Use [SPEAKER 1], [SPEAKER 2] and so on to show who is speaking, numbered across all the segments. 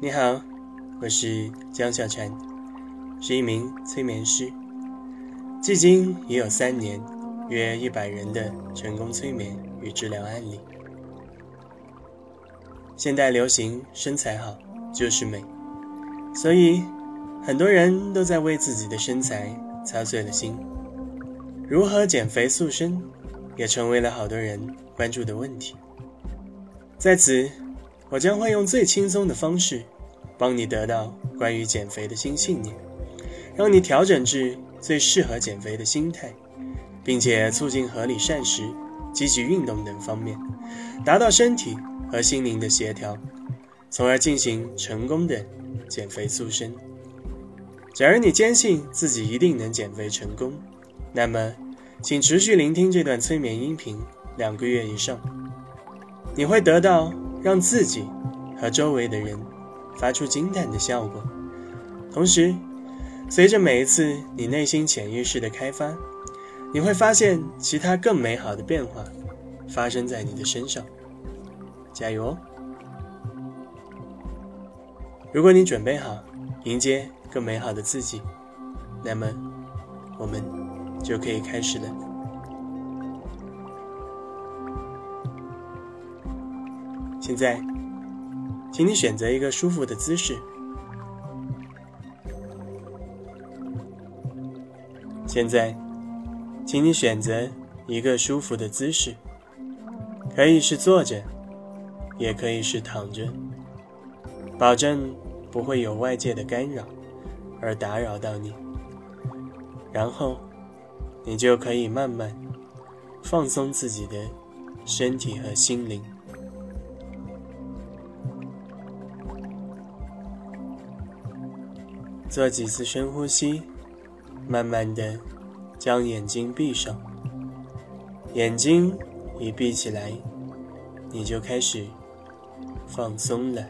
[SPEAKER 1] 你好，我是江小婵，是一名催眠师，至今已有三年，约一百人的成功催眠与治疗案例。现代流行身材好就是美，所以很多人都在为自己的身材操碎了心。如何减肥塑身，也成为了好多人关注的问题。在此，我将会用最轻松的方式，帮你得到关于减肥的新信念，让你调整至最适合减肥的心态，并且促进合理膳食、积极运动等方面，达到身体和心灵的协调，从而进行成功的减肥塑身。假如你坚信自己一定能减肥成功，那么，请持续聆听这段催眠音频两个月以上，你会得到让自己和周围的人发出惊叹的效果。同时，随着每一次你内心潜意识的开发，你会发现其他更美好的变化发生在你的身上。加油哦！如果你准备好迎接更美好的自己，那么我们。就可以开始了。现在，请你选择一个舒服的姿势。现在，请你选择一个舒服的姿势，可以是坐着，也可以是躺着，保证不会有外界的干扰而打扰到你。然后。你就可以慢慢放松自己的身体和心灵，做几次深呼吸，慢慢的将眼睛闭上。眼睛一闭起来，你就开始放松了。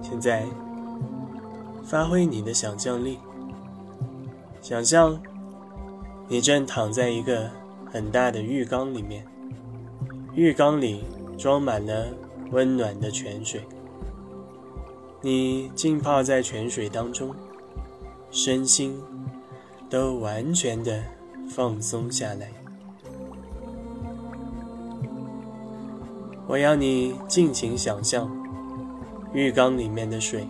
[SPEAKER 1] 现在，发挥你的想象力，想象你正躺在一个很大的浴缸里面，浴缸里装满了温暖的泉水，你浸泡在泉水当中，身心都完全的放松下来。我要你尽情想象。浴缸里面的水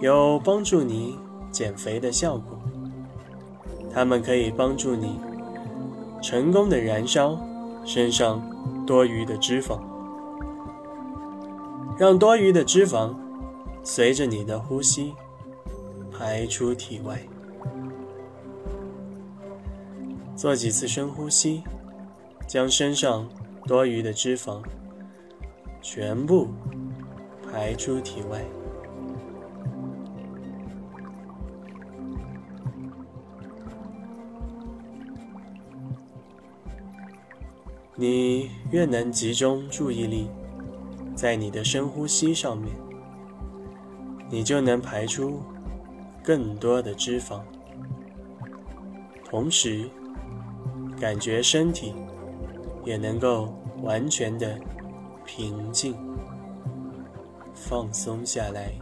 [SPEAKER 1] 有帮助你减肥的效果，它们可以帮助你成功的燃烧身上多余的脂肪，让多余的脂肪随着你的呼吸排出体外。做几次深呼吸，将身上多余的脂肪全部。排出体外。你越能集中注意力在你的深呼吸上面，你就能排出更多的脂肪，同时感觉身体也能够完全的平静。放松下来。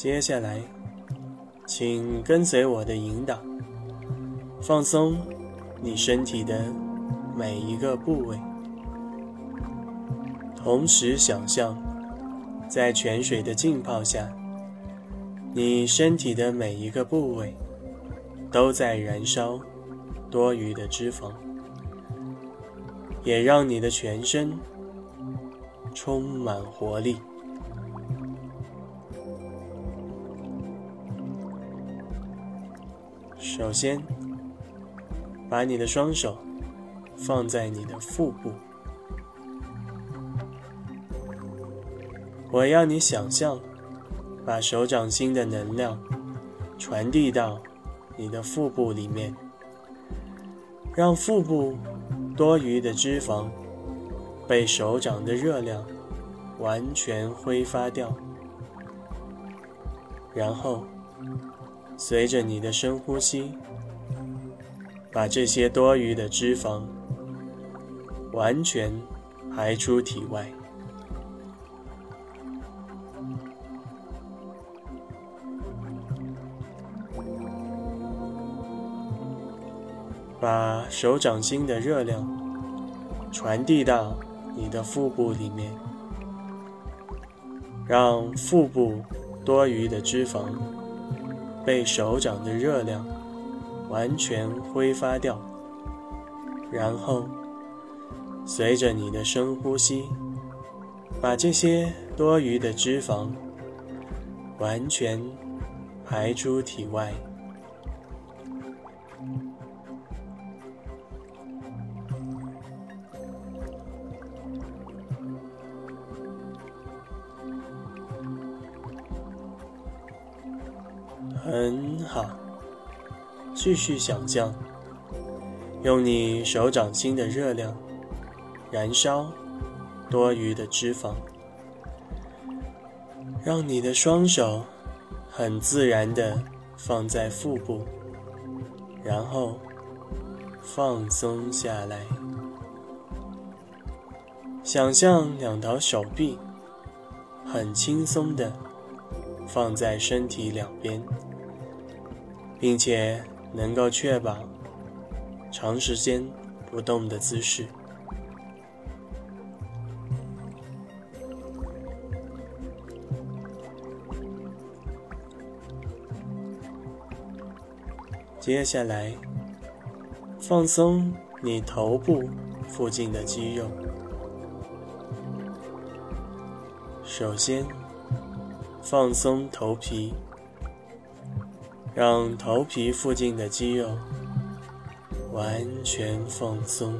[SPEAKER 1] 接下来，请跟随我的引导，放松你身体的每一个部位，同时想象在泉水的浸泡下。你身体的每一个部位都在燃烧多余的脂肪，也让你的全身充满活力。首先，把你的双手放在你的腹部，我要你想象。把手掌心的能量传递到你的腹部里面，让腹部多余的脂肪被手掌的热量完全挥发掉，然后随着你的深呼吸，把这些多余的脂肪完全排出体外。把手掌心的热量传递到你的腹部里面，让腹部多余的脂肪被手掌的热量完全挥发掉，然后随着你的深呼吸，把这些多余的脂肪完全排出体外。很好，继续想象，用你手掌心的热量燃烧多余的脂肪，让你的双手很自然的放在腹部，然后放松下来。想象两条手臂很轻松的放在身体两边。并且能够确保长时间不动的姿势。接下来，放松你头部附近的肌肉。首先，放松头皮。让头皮附近的肌肉完全放松，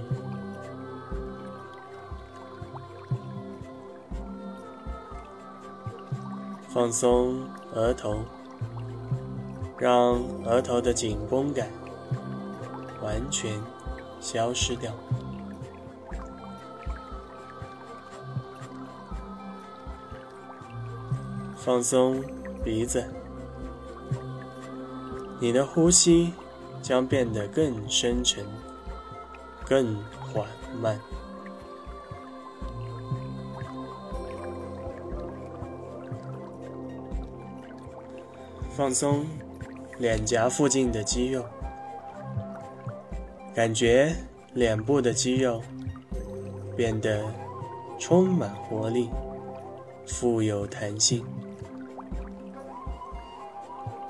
[SPEAKER 1] 放松额头，让额头的紧绷感完全消失掉，放松鼻子。你的呼吸将变得更深沉、更缓慢。放松脸颊附近的肌肉，感觉脸部的肌肉变得充满活力、富有弹性，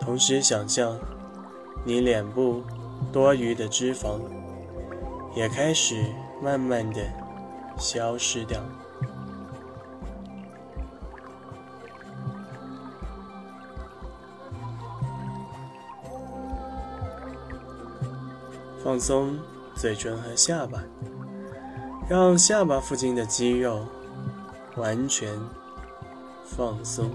[SPEAKER 1] 同时想象。你脸部多余的脂肪也开始慢慢的消失掉，放松嘴唇和下巴，让下巴附近的肌肉完全放松。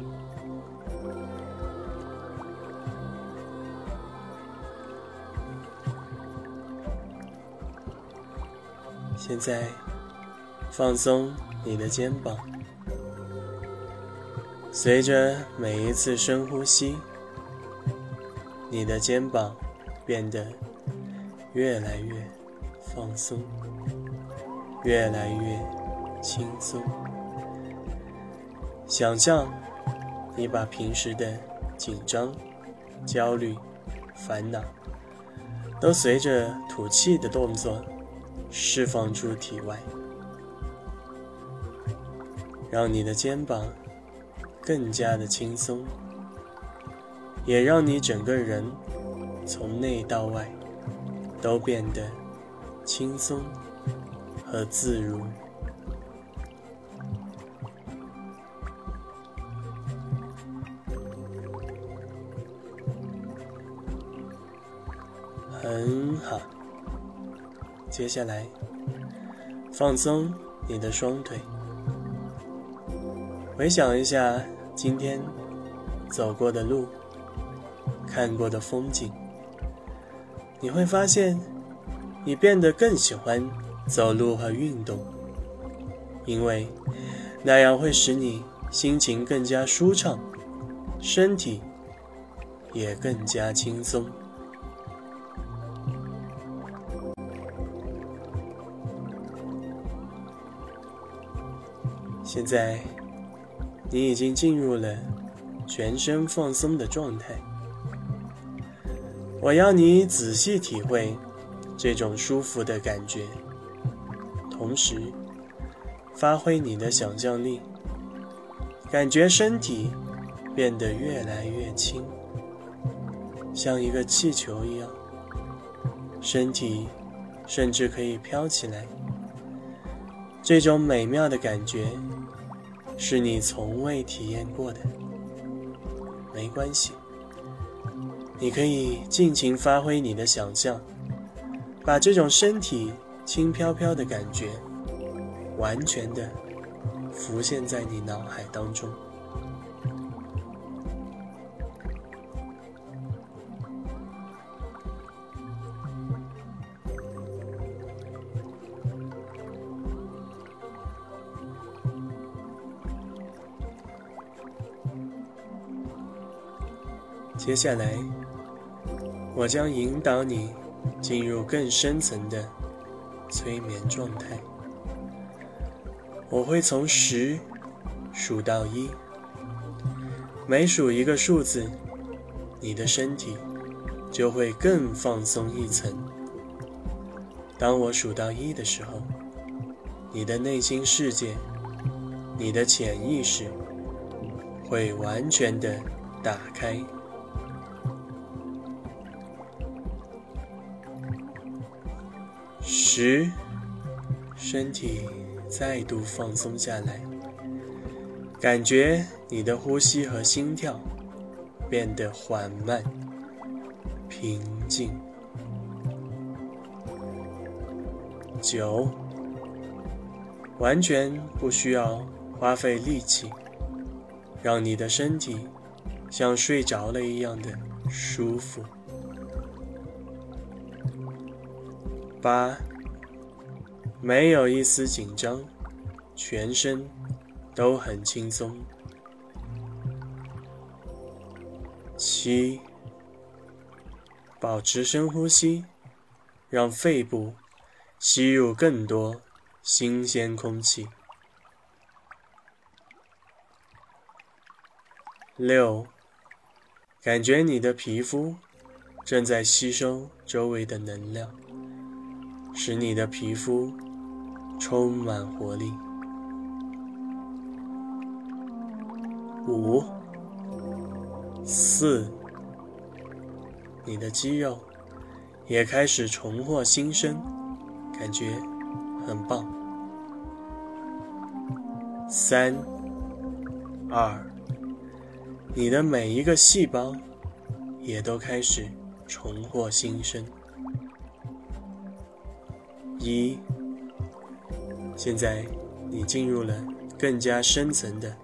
[SPEAKER 1] 现在，放松你的肩膀。随着每一次深呼吸，你的肩膀变得越来越放松，越来越轻松。想象你把平时的紧张、焦虑、烦恼，都随着吐气的动作。释放出体外，让你的肩膀更加的轻松，也让你整个人从内到外都变得轻松和自如。很好。接下来，放松你的双腿，回想一下今天走过的路、看过的风景，你会发现，你变得更喜欢走路和运动，因为那样会使你心情更加舒畅，身体也更加轻松。现在，你已经进入了全身放松的状态。我要你仔细体会这种舒服的感觉，同时发挥你的想象力，感觉身体变得越来越轻，像一个气球一样，身体甚至可以飘起来。这种美妙的感觉是你从未体验过的，没关系。你可以尽情发挥你的想象，把这种身体轻飘飘的感觉，完全的浮现在你脑海当中。接下来。我将引导你进入更深层的催眠状态。我会从十数到一，每数一个数字，你的身体就会更放松一层。当我数到一的时候，你的内心世界、你的潜意识会完全的打开。十，身体再度放松下来，感觉你的呼吸和心跳变得缓慢、平静。九，完全不需要花费力气，让你的身体像睡着了一样的舒服。八。没有一丝紧张，全身都很轻松。七，保持深呼吸，让肺部吸入更多新鲜空气。六，感觉你的皮肤正在吸收周围的能量，使你的皮肤。充满活力。五、四，你的肌肉也开始重获新生，感觉很棒。三、二，你的每一个细胞也都开始重获新生。一。现在，你进入了更加深层的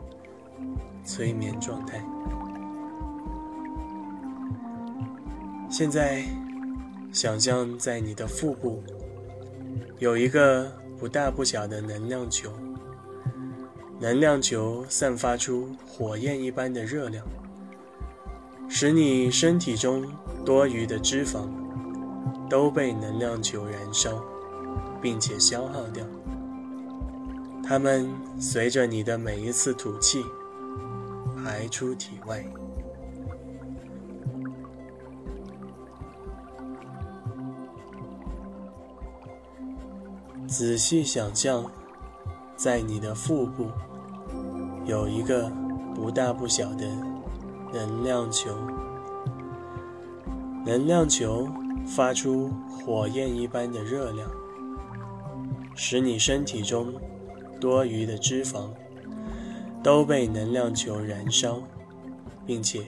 [SPEAKER 1] 催眠状态。现在，想象在你的腹部有一个不大不小的能量球，能量球散发出火焰一般的热量，使你身体中多余的脂肪都被能量球燃烧，并且消耗掉。它们随着你的每一次吐气排出体外。仔细想象，在你的腹部有一个不大不小的能量球，能量球发出火焰一般的热量，使你身体中。多余的脂肪都被能量球燃烧，并且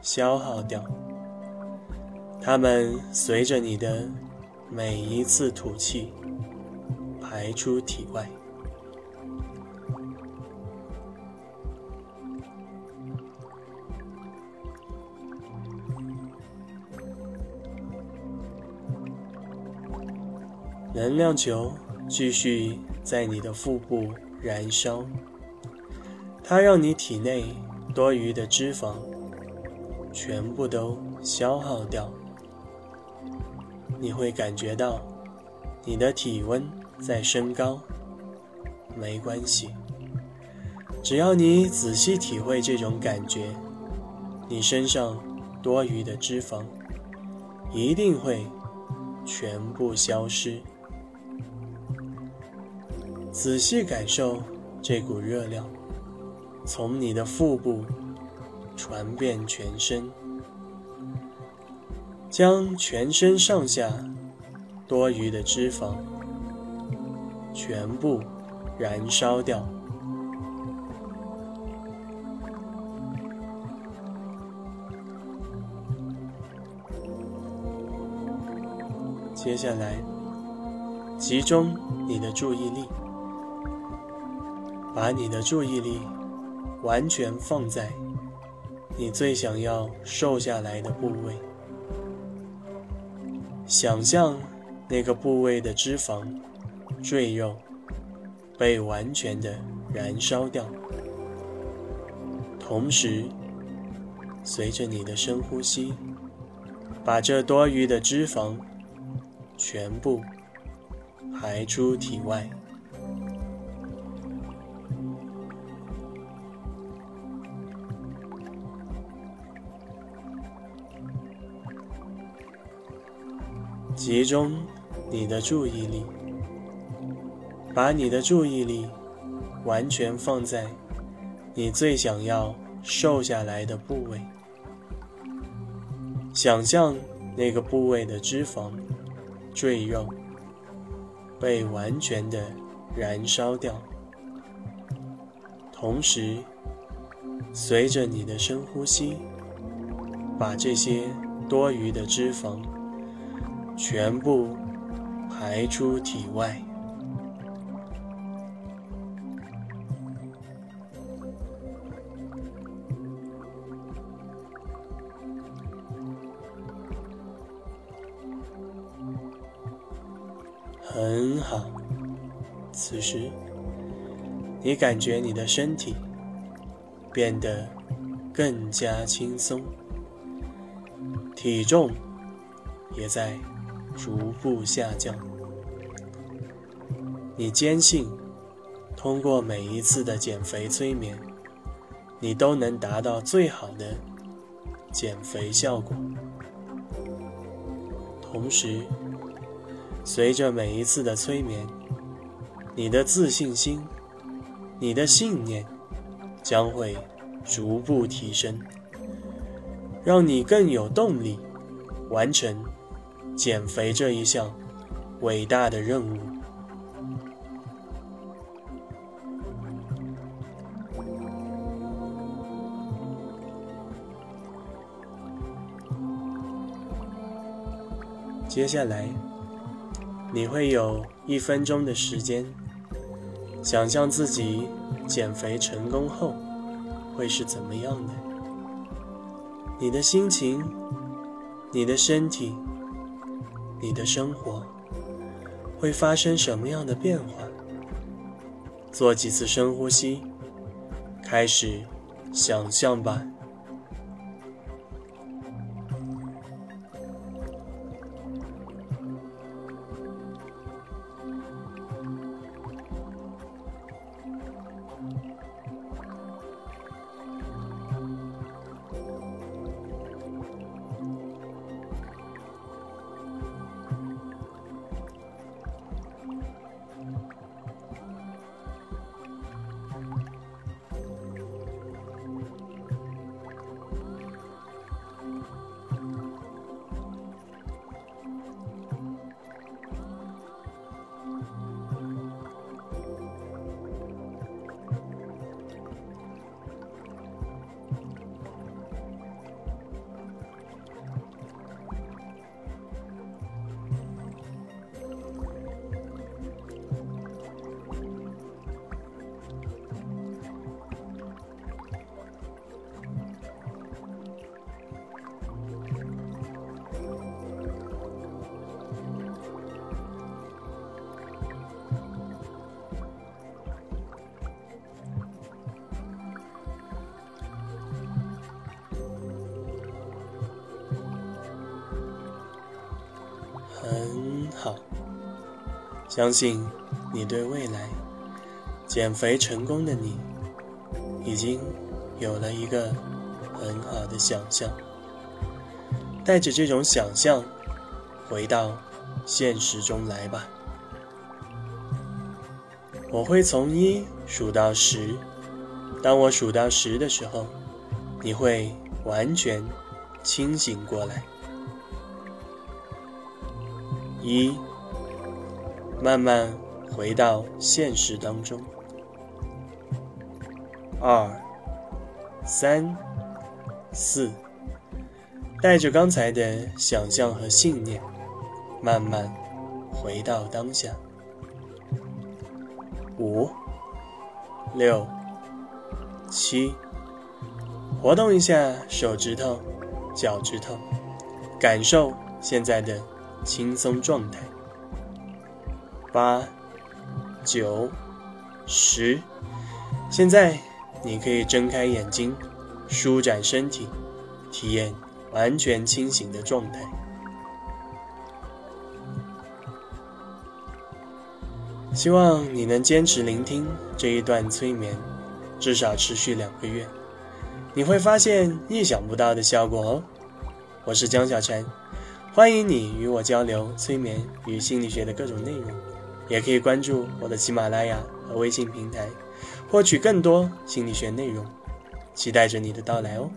[SPEAKER 1] 消耗掉。它们随着你的每一次吐气排出体外。能量球继续。在你的腹部燃烧，它让你体内多余的脂肪全部都消耗掉，你会感觉到你的体温在升高。没关系，只要你仔细体会这种感觉，你身上多余的脂肪一定会全部消失。仔细感受这股热量，从你的腹部传遍全身，将全身上下多余的脂肪全部燃烧掉。接下来，集中你的注意力。把你的注意力完全放在你最想要瘦下来的部位，想象那个部位的脂肪、赘肉被完全的燃烧掉，同时随着你的深呼吸，把这多余的脂肪全部排出体外。集中你的注意力，把你的注意力完全放在你最想要瘦下来的部位，想象那个部位的脂肪、赘肉被完全的燃烧掉，同时随着你的深呼吸，把这些多余的脂肪。全部排出体外，很好。此时，你感觉你的身体变得更加轻松，体重也在。逐步下降。你坚信，通过每一次的减肥催眠，你都能达到最好的减肥效果。同时，随着每一次的催眠，你的自信心、你的信念将会逐步提升，让你更有动力完成。减肥这一项伟大的任务。接下来，你会有一分钟的时间，想象自己减肥成功后会是怎么样的？你的心情，你的身体。你的生活会发生什么样的变化？做几次深呼吸，开始想象吧。好。相信你对未来减肥成功的你，已经有了一个很好的想象。带着这种想象，回到现实中来吧。我会从一数到十，当我数到十的时候，你会完全清醒过来。一，慢慢回到现实当中。二，三，四，带着刚才的想象和信念，慢慢回到当下。五、六、七，活动一下手指头、脚趾头，感受现在的。轻松状态。八、九、十，现在你可以睁开眼睛，舒展身体，体验完全清醒的状态。希望你能坚持聆听这一段催眠，至少持续两个月，你会发现意想不到的效果哦。我是江小晨。欢迎你与我交流催眠与心理学的各种内容，也可以关注我的喜马拉雅和微信平台，获取更多心理学内容。期待着你的到来哦。